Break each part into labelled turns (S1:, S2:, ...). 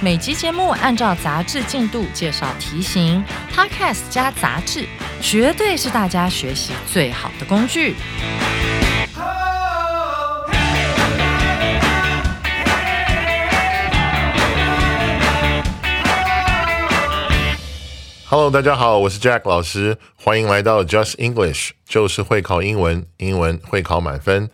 S1: 每集节目按照杂志进度介绍题型，Podcast 加杂志，绝对是大家学习最好的工具。
S2: Hello，大家好，我是 Jack 老师，欢迎来到 Just English，就是会考英文，英文会考满分。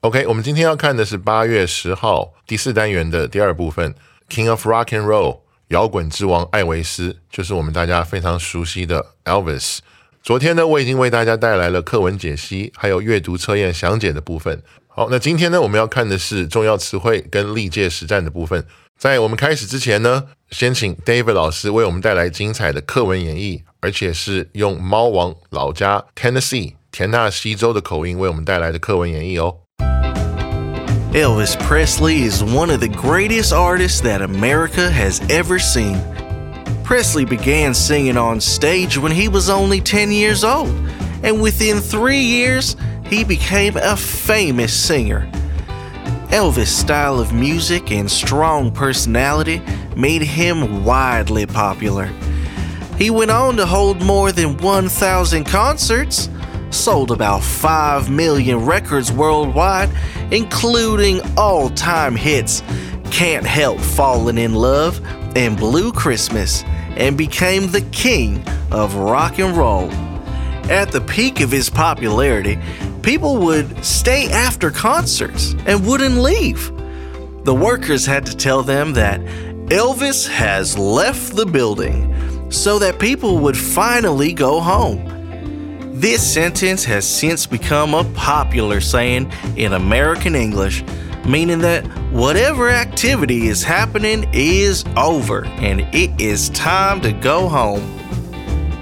S2: OK，我们今天要看的是八月十号第四单元的第二部分，King of Rock and Roll，摇滚之王艾维斯，就是我们大家非常熟悉的 Elvis。昨天呢，我已经为大家带来了课文解析，还有阅读测验详解的部分。好，那今天呢，我们要看的是重要词汇跟历届实战的部分。在我们开始之前呢，先请 David 老师为我们带来精彩的课文演绎，而且是用猫王老家 Tennessee 田纳西州的口音为我们带来的课文演绎哦。
S3: Elvis Presley is one of the greatest artists that America has ever seen. Presley began singing on stage when he was only 10 years old, and within three years, he became a famous singer. Elvis' style of music and strong personality made him widely popular. He went on to hold more than 1,000 concerts, sold about 5 million records worldwide, including all time hits Can't Help Falling in Love and Blue Christmas, and became the king of rock and roll. At the peak of his popularity, people would stay after concerts and wouldn't leave. The workers had to tell them that Elvis has left the building so that people would finally go home. This sentence has since become a popular saying in American English, meaning that whatever activity is happening is over and it is time to go home.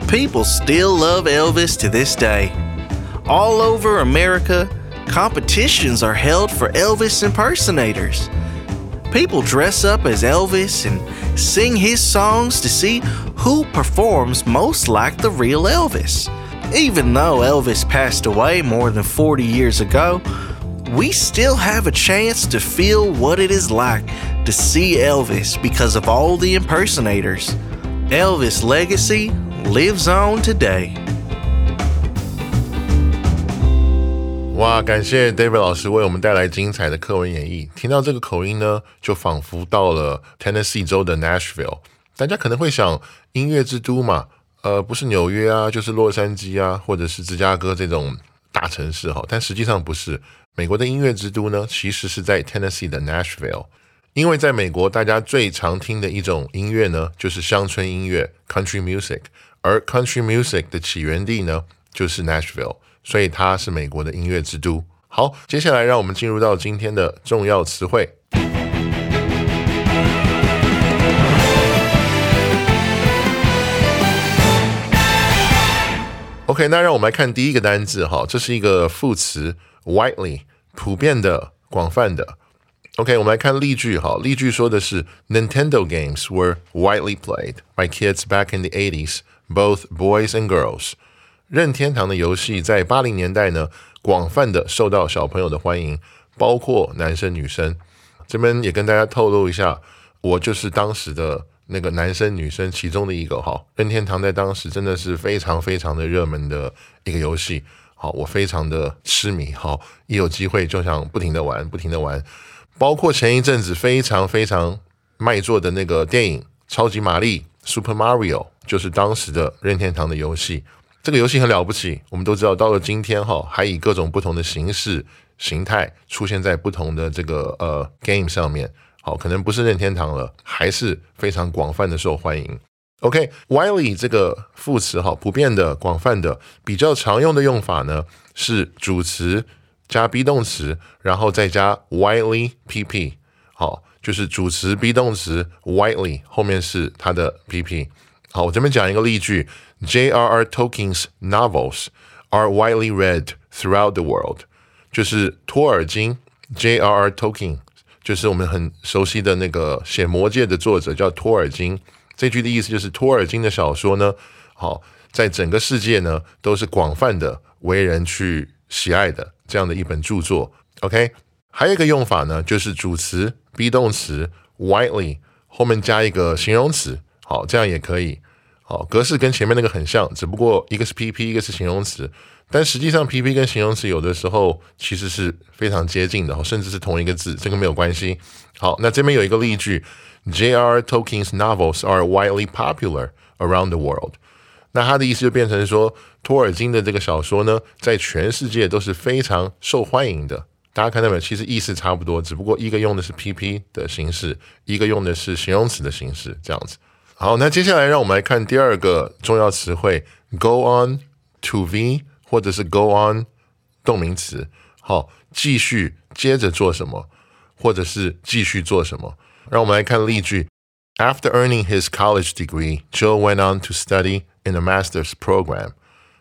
S3: People still love Elvis to this day. All over America, competitions are held for Elvis impersonators. People dress up as Elvis and sing his songs to see who performs most like the real Elvis. Even though Elvis passed away more than 40 years ago, we still have a chance to feel what it is like to see Elvis because of all the impersonators. Elvis' legacy lives on today.
S2: 哇，感谢 David 老师为我们带来精彩的课文演绎。听到这个口音呢，就仿佛到了 Tennessee 州的 Nashville。大家可能会想，音乐之都嘛， 呃，不是纽约啊，就是洛杉矶啊，或者是芝加哥这种大城市哈。但实际上不是，美国的音乐之都呢，其实是在 Tennessee 的 Nashville。因为在美国，大家最常听的一种音乐呢，就是乡村音乐 （Country Music），而 Country Music 的起源地呢，就是 Nashville。所以它是美国的音乐之都。好，接下来让我们进入到今天的重要词汇。OK，那让我们来看第一个单字哈，这是一个副词，widely，普遍的、广泛的。OK，我们来看例句哈，例句说的是 Nintendo games were widely played by kids back in the 80s, both boys and girls. 任天堂的游戏在八零年代呢，广泛的受到小朋友的欢迎，包括男生女生。这边也跟大家透露一下，我就是当时的那个男生女生其中的一个哈。任天堂在当时真的是非常非常的热门的一个游戏，好，我非常的痴迷，好，一有机会就想不停的玩，不停的玩。包括前一阵子非常非常卖座的那个电影《超级玛丽》（Super Mario），就是当时的任天堂的游戏。这个游戏很了不起，我们都知道，到了今天哈，还以各种不同的形式、形态出现在不同的这个呃 game 上面。好，可能不是任天堂了，还是非常广泛的受欢迎。OK，widely 这个副词哈，普遍的、广泛的，比较常用的用法呢是主词加 be 动词，然后再加 widely pp。好，就是主词 be 动词 widely 后面是它的 PP。好，我这边讲一个例句：J.R.R. Tolkien's novels are widely read throughout the world。就是托尔金 J.R.R. Tolkien，就是我们很熟悉的那个写《魔戒》的作者，叫托尔金。这句的意思就是托尔金的小说呢，好，在整个世界呢都是广泛的为人去喜爱的这样的一本著作。OK，还有一个用法呢，就是主词 be 动词 widely 后面加一个形容词。好，这样也可以。好，格式跟前面那个很像，只不过一个是 PP，一个是形容词。但实际上，PP 跟形容词有的时候其实是非常接近的，甚至是同一个字，这个没有关系。好，那这边有一个例句：J.R. Tolkien's novels are widely popular around the world。那它的意思就变成说，托尔金的这个小说呢，在全世界都是非常受欢迎的。大家看到没有？其实意思差不多，只不过一个用的是 PP 的形式，一个用的是形容词的形式，这样子。好，那接下来让我们来看第二个重要词汇，go on to v，或者是 go on 动名词。好，继续接着做什么，或者是继续做什么。让我们来看例句：After earning his college degree, Joe went on to study in a master's program。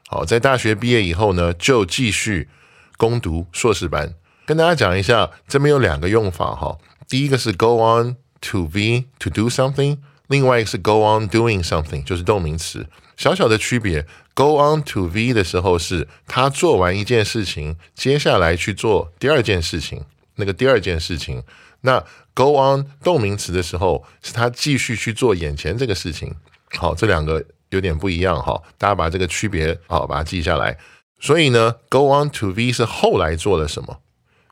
S2: 好，在大学毕业以后呢，就继续攻读硕士班。跟大家讲一下，这边有两个用法哈。第一个是 go on to be to do something。另外一个是 go on doing something，就是动名词，小小的区别。Go on to v 的时候是他做完一件事情，接下来去做第二件事情，那个第二件事情。那 go on 动名词的时候是他继续去做眼前这个事情。好，这两个有点不一样哈，大家把这个区别好把它记下来。所以呢，go on to v 是后来做了什么？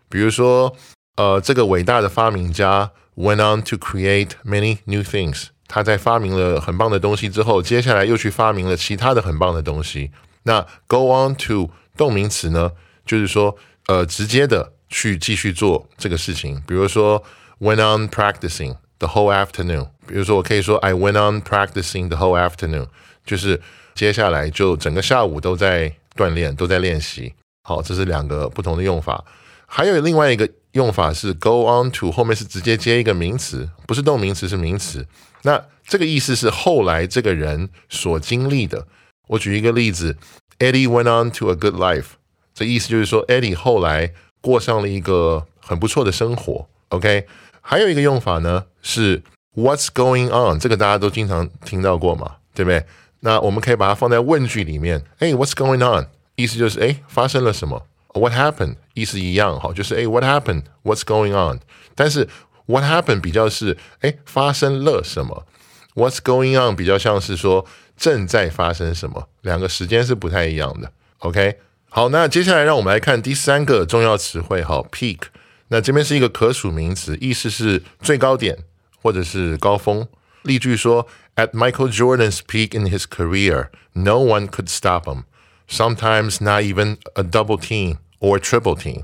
S2: 比如说，呃，这个伟大的发明家 went on to create many new things。他在发明了很棒的东西之后，接下来又去发明了其他的很棒的东西。那 go on to 动名词呢，就是说，呃，直接的去继续做这个事情。比如说，went on practicing the whole afternoon。比如说，我可以说 I went on practicing the whole afternoon，就是接下来就整个下午都在锻炼，都在练习。好，这是两个不同的用法。还有另外一个用法是 go on to 后面是直接接一个名词，不是动名词，是名词。那这个意思是后来这个人所经历的。我举一个例子，Eddie went on to a good life。这意思就是说，Eddie 后来过上了一个很不错的生活。OK，还有一个用法呢是 What's going on？这个大家都经常听到过嘛，对不对？那我们可以把它放在问句里面。哎，What's going on？意思就是哎，发生了什么 ？What happened？意思一样哈，就是哎，What happened？What's going on？但是 What happened 比较是哎发生了什么？What's going on 比较像是说正在发生什么，两个时间是不太一样的。OK，好，那接下来让我们来看第三个重要词汇，好，peak。那这边是一个可数名词，意思是最高点或者是高峰。例句说：At Michael Jordan's peak in his career, no one could stop him. Sometimes not even a double team Or triple team.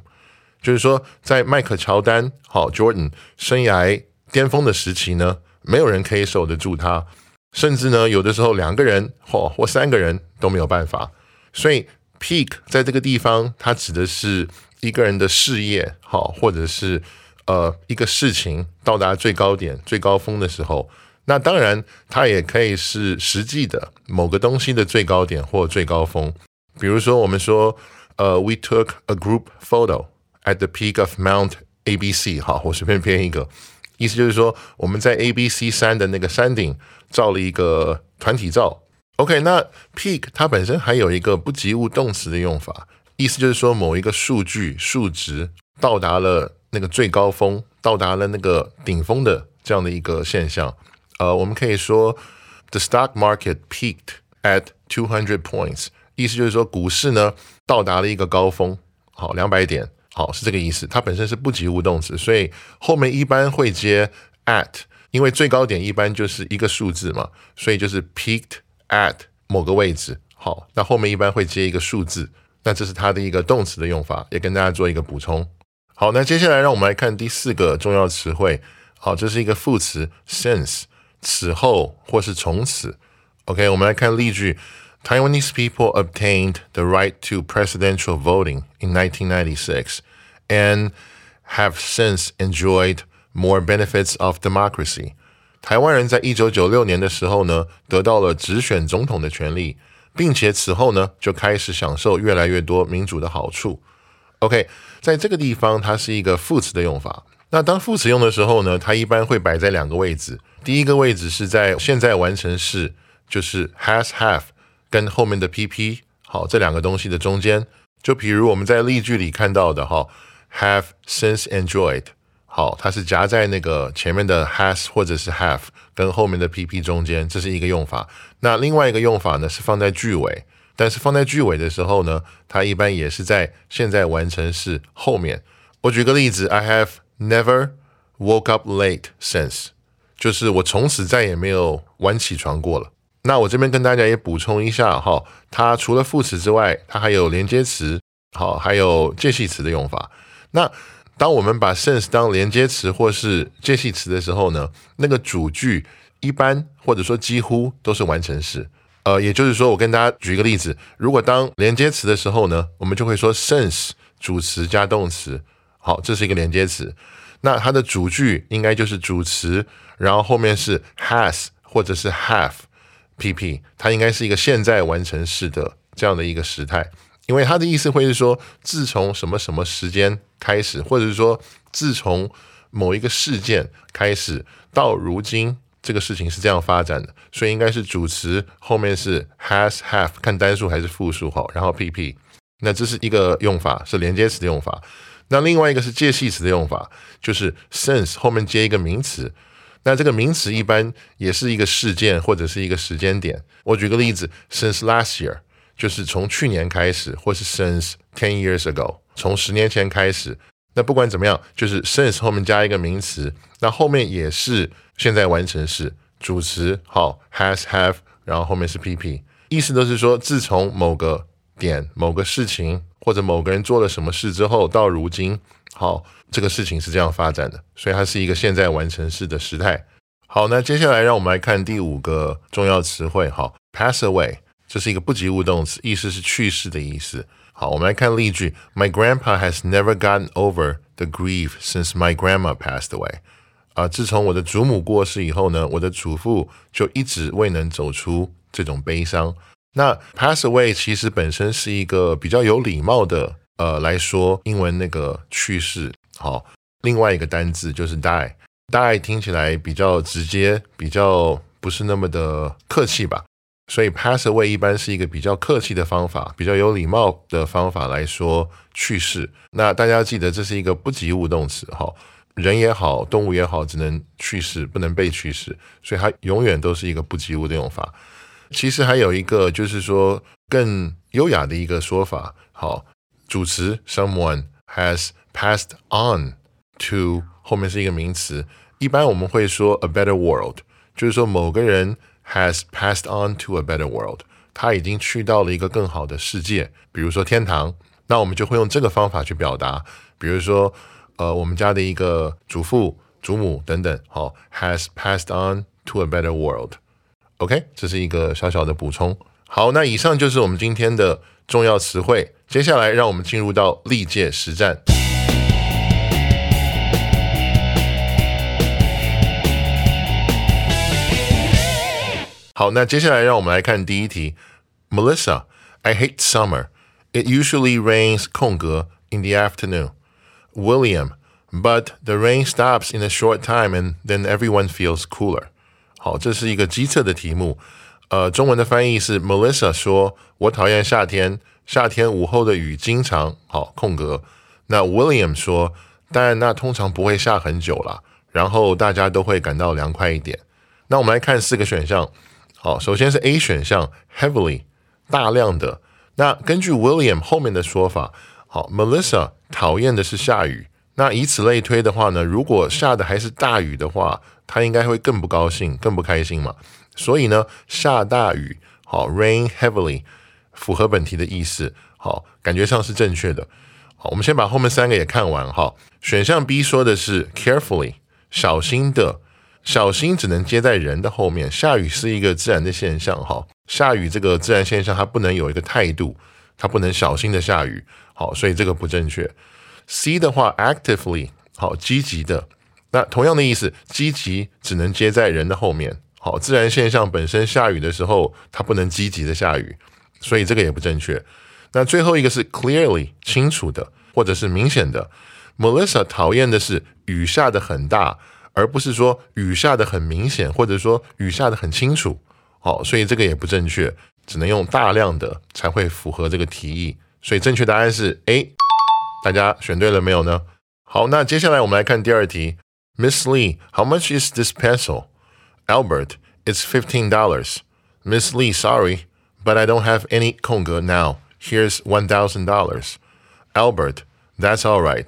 S2: 就是说，在迈克乔丹好 Jordan 生涯巅峰的时期呢，没有人可以守得住他，甚至呢，有的时候两个人或或三个人都没有办法。所以 peak 在这个地方，它指的是一个人的事业好，或者是呃一个事情到达最高点、最高峰的时候。那当然，它也可以是实际的某个东西的最高点或最高峰。比如说，我们说呃，we took a group photo。At the peak of Mount A B C，好，我随便编一个，意思就是说我们在 A B C 山的那个山顶照了一个团体照。OK，那 peak 它本身还有一个不及物动词的用法，意思就是说某一个数据数值到达了那个最高峰，到达了那个顶峰的这样的一个现象。呃，我们可以说 The stock market peaked at two hundred points，意思就是说股市呢到达了一个高峰，好，两百点。好，是这个意思。它本身是不及物动词，所以后面一般会接 at，因为最高点一般就是一个数字嘛，所以就是 peaked at 某个位置。好，那后面一般会接一个数字，那这是它的一个动词的用法，也跟大家做一个补充。好，那接下来让我们来看第四个重要词汇。好，这是一个副词 since，此后或是从此。OK，我们来看例句。Taiwanese people obtained the right to presidential voting in 1996 and have since enjoyed more benefits of democracy。台湾人在一九九六年的时候呢，得到了直选总统的权利，并且此后呢，就开始享受越来越多民主的好处。OK，在这个地方，它是一个副词的用法。那当副词用的时候呢，它一般会摆在两个位置。第一个位置是在现在完成式，就是 has have 跟后面的 PP 好这两个东西的中间。就比如我们在例句里看到的哈，have since enjoyed。好，它是夹在那个前面的 has 或者是 have 跟后面的 pp 中间，这是一个用法。那另外一个用法呢是放在句尾，但是放在句尾的时候呢，它一般也是在现在完成式后面。我举个例子，I have never woke up late since，就是我从此再也没有晚起床过了。那我这边跟大家也补充一下哈，它除了副词之外，它还有连接词，好，还有介系词的用法。那当我们把 since 当连接词或是介系词的时候呢，那个主句一般或者说几乎都是完成式。呃，也就是说，我跟大家举一个例子，如果当连接词的时候呢，我们就会说 since 主词加动词，好，这是一个连接词。那它的主句应该就是主词，然后后面是 has 或者是 have P P，它应该是一个现在完成式的这样的一个时态。因为它的意思会是说，自从什么什么时间开始，或者是说自从某一个事件开始到如今，这个事情是这样发展的，所以应该是主词后面是 has have 看单数还是复数哈，然后 pp，那这是一个用法，是连接词的用法。那另外一个是介系词的用法，就是 since 后面接一个名词，那这个名词一般也是一个事件或者是一个时间点。我举个例子，since last year。就是从去年开始，或是 since ten years ago，从十年前开始。那不管怎么样，就是 since 后面加一个名词，那后面也是现在完成式，主词好 has have，然后后面是 pp，意思都是说，自从某个点、某个事情或者某个人做了什么事之后，到如今，好，这个事情是这样发展的，所以它是一个现在完成式的时态。好，那接下来让我们来看第五个重要词汇，好，pass away。这是一个不及物动词，意思是去世的意思。好，我们来看例句：My grandpa has never gotten over the grief since my grandma passed away。啊，自从我的祖母过世以后呢，我的祖父就一直未能走出这种悲伤。那 pass away 其实本身是一个比较有礼貌的，呃，来说英文那个去世。好，另外一个单字就是 die，die 听起来比较直接，比较不是那么的客气吧。所以 pass away 一般是一个比较客气的方法，比较有礼貌的方法来说去世。那大家记得这是一个不及物动词，哈，人也好，动物也好，只能去世，不能被去世，所以它永远都是一个不及物的用法。其实还有一个就是说更优雅的一个说法，好，主词 someone has passed on to 后面是一个名词，一般我们会说 a better world，就是说某个人。has passed on to a better world，他已经去到了一个更好的世界，比如说天堂。那我们就会用这个方法去表达，比如说，呃，我们家的一个祖父、祖母等等，好，has passed on to a better world。OK，这是一个小小的补充。好，那以上就是我们今天的重要词汇。接下来，让我们进入到历届实战。好，那接下来让我们来看第一题。Melissa, I hate summer. It usually rains 空格 in the afternoon. William, but the rain stops in a short time and then everyone feels cooler. 好，这是一个机测的题目。呃，中文的翻译是 Melissa 说：“我讨厌夏天， 夏天午后的雨经常好空格。”那 William 说：“但那通常不会下很久了，然后大家都会感到凉快一点。”那我们来看四个选项。好，首先是 A 选项，heavily，大量的。那根据 William 后面的说法，好，Melissa 讨厌的是下雨。那以此类推的话呢，如果下的还是大雨的话，他应该会更不高兴，更不开心嘛。所以呢，下大雨，好，rain heavily，符合本题的意思，好，感觉上是正确的。好，我们先把后面三个也看完哈。选项 B 说的是 carefully，小心的。小心只能接在人的后面。下雨是一个自然的现象，哈，下雨这个自然现象它不能有一个态度，它不能小心的下雨，好，所以这个不正确。C 的话，actively 好，积极的，那同样的意思，积极只能接在人的后面。好，自然现象本身下雨的时候，它不能积极的下雨，所以这个也不正确。那最后一个是 clearly 清楚的，或者是明显的。Melissa 讨厌的是雨下的很大，而不是说雨下的很明显，或者说雨下的很清楚。好，所以这个也不正确，只能用大量的才会符合这个题意。所以正确答案是 A。大家选对了没有呢？好，那接下来我们来看第二题。Miss Lee, how much is this pencil? Albert, it's fifteen dollars. Miss Lee, sorry, but I don't have any 空格 now. Here's one thousand dollars. Albert, that's all right.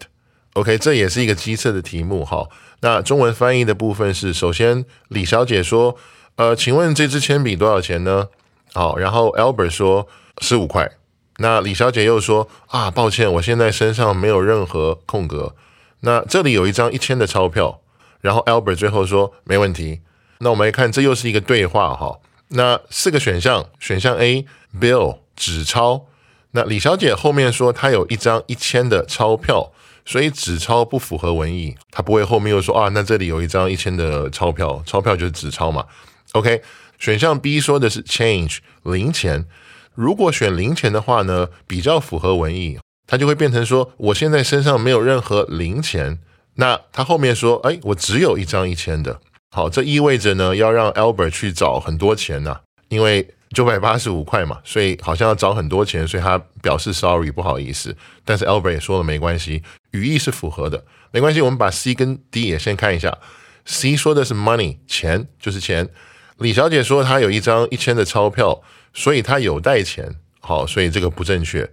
S2: OK，这也是一个机测的题目哈。那中文翻译的部分是：首先，李小姐说，呃，请问这支铅笔多少钱呢？好，然后 Albert 说十五块。那李小姐又说啊，抱歉，我现在身上没有任何空格。那这里有一张一千的钞票，然后 Albert 最后说没问题。那我们来看，这又是一个对话哈。那四个选项，选项 A bill 纸钞。那李小姐后面说她有一张一千的钞票，所以纸钞不符合文意，她不会后面又说啊，那这里有一张一千的钞票，钞票就是纸钞嘛。OK，选项 B 说的是 change 零钱。如果选零钱的话呢，比较符合文意。他就会变成说，我现在身上没有任何零钱。那他后面说，哎，我只有一张一千的。好，这意味着呢，要让 Albert 去找很多钱呐，因为九百八十五块嘛，所以好像要找很多钱，所以他表示 sorry 不好意思。但是 Albert 也说了没关系，语义是符合的，没关系。我们把 C 跟 D 也先看一下。C 说的是 money 钱就是钱。李小姐说她有一张一千的钞票，所以她有带钱。好，所以这个不正确。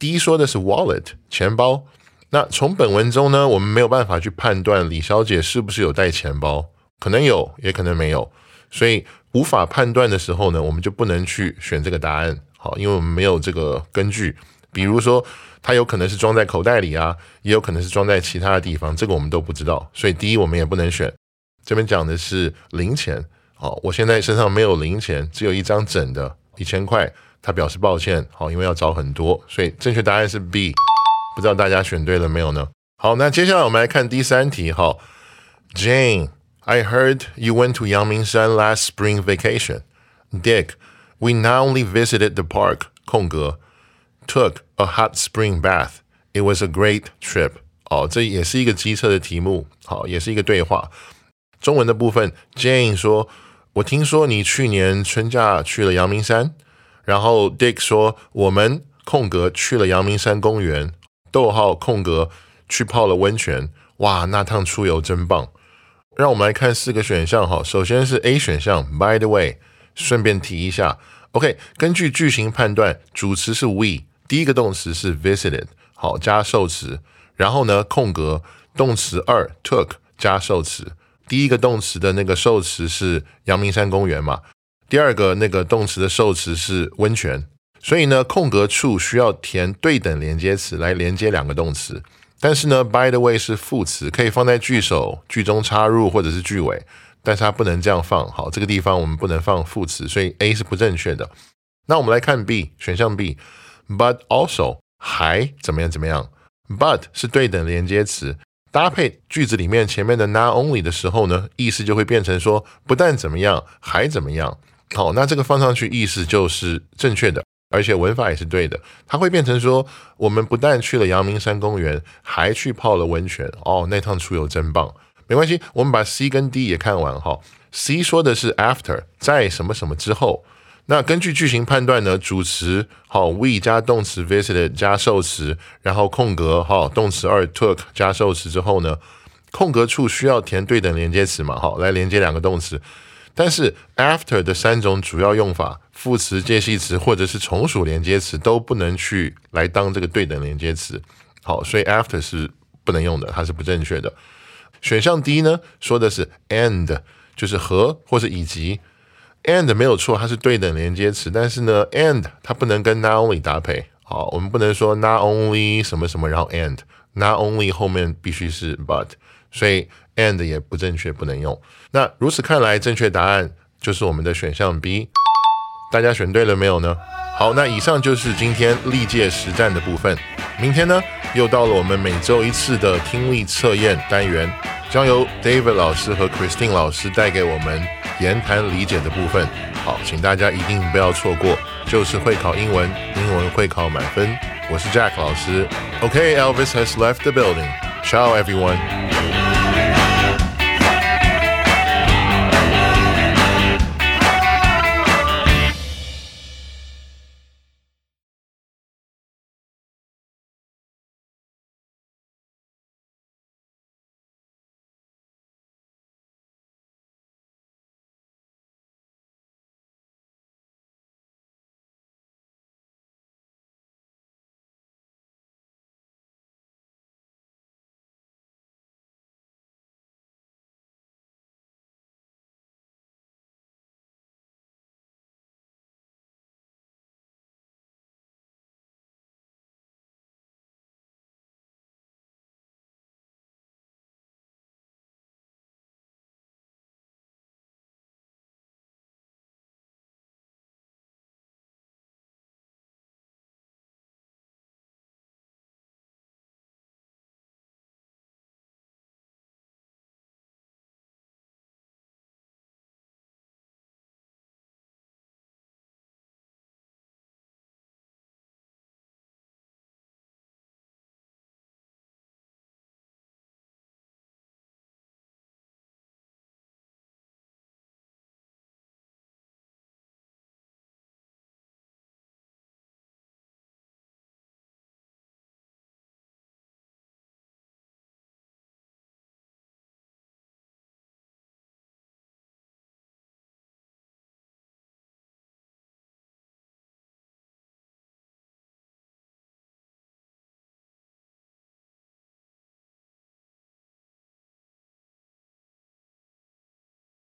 S2: D 说的是 wallet 钱包，那从本文中呢，我们没有办法去判断李小姐是不是有带钱包，可能有，也可能没有，所以无法判断的时候呢，我们就不能去选这个答案，好，因为我们没有这个根据。比如说，它有可能是装在口袋里啊，也有可能是装在其他的地方，这个我们都不知道，所以第一我们也不能选。这边讲的是零钱，好，我现在身上没有零钱，只有一张整的一千块。他表示抱歉，好，因为要找很多，所以正确答案是 B。不知道大家选对了没有呢？好，那接下来我们来看第三题。哈 ，Jane，I heard you went to Yangmingshan last spring vacation. Dick，we not only visited the park，空格，took a hot spring bath. It was a great trip. 哦，这也是一个机测的题目，好，也是一个对话。中文的部分，Jane 说：“我听说你去年春假去了阳明山。”然后 Dick 说：“我们空格去了阳明山公园，逗号空格去泡了温泉。哇，那趟出游真棒！ 让我们来看四个选项哈。首先是 A 选项，By the way，顺便提一下，OK，根据句型判断，主词是 we，第一个动词是 visited，好加受词，然后呢空格动词二 took 加受词，第一个动词的那个受词是阳明山公园嘛。”第二个那个动词的受词是温泉，所以呢，空格处需要填对等连接词来连接两个动词。但是呢，by the way 是副词，可以放在句首、句中插入或者是句尾，但是它不能这样放。好，这个地方我们不能放副词，所以 A 是不正确的。那我们来看 B 选项 B，but also 还怎么样怎么样？but 是对等连接词，搭配句子里面前面的 not only 的时候呢，意思就会变成说不但怎么样，还怎么样。好，那这个放上去意思就是正确的，而且文法也是对的。它会变成说，我们不但去了阳明山公园，还去泡了温泉。哦，那趟出游真棒。没关系，我们把 C 跟 D 也看完哈。C 说的是 after，在什么什么之后。那根据句型判断呢，主词好 we 加动词 visited 加受词，然后空格哈动词二 took 加受词之后呢，空格处需要填对等连接词嘛，好来连接两个动词。但是 after 的三种主要用法，副词、介系词或者是从属连接词都不能去来当这个对等连接词。好，所以 after 是不能用的，它是不正确的。选项 D 呢，说的是 and，就是和或是以及。and 没有错，它是对等连接词，但是呢，and 它不能跟 not only 搭配。好，我们不能说 not only 什么什么，然后 and，not only 后面必须是 but，所以。And 也不正确，不能用。那如此看来，正确答案就是我们的选项 B。大家选对了没有呢？好，那以上就是今天历届实战的部分。明天呢，又到了我们每周一次的听力测验单元。将由 David 老师和 Christine 老师带给我们言谈理解的部分。好，请大家一定不要错过，就是会考英文，英文会考满分。我是 Jack 老师。OK，Elvis has left the building. Ciao, everyone.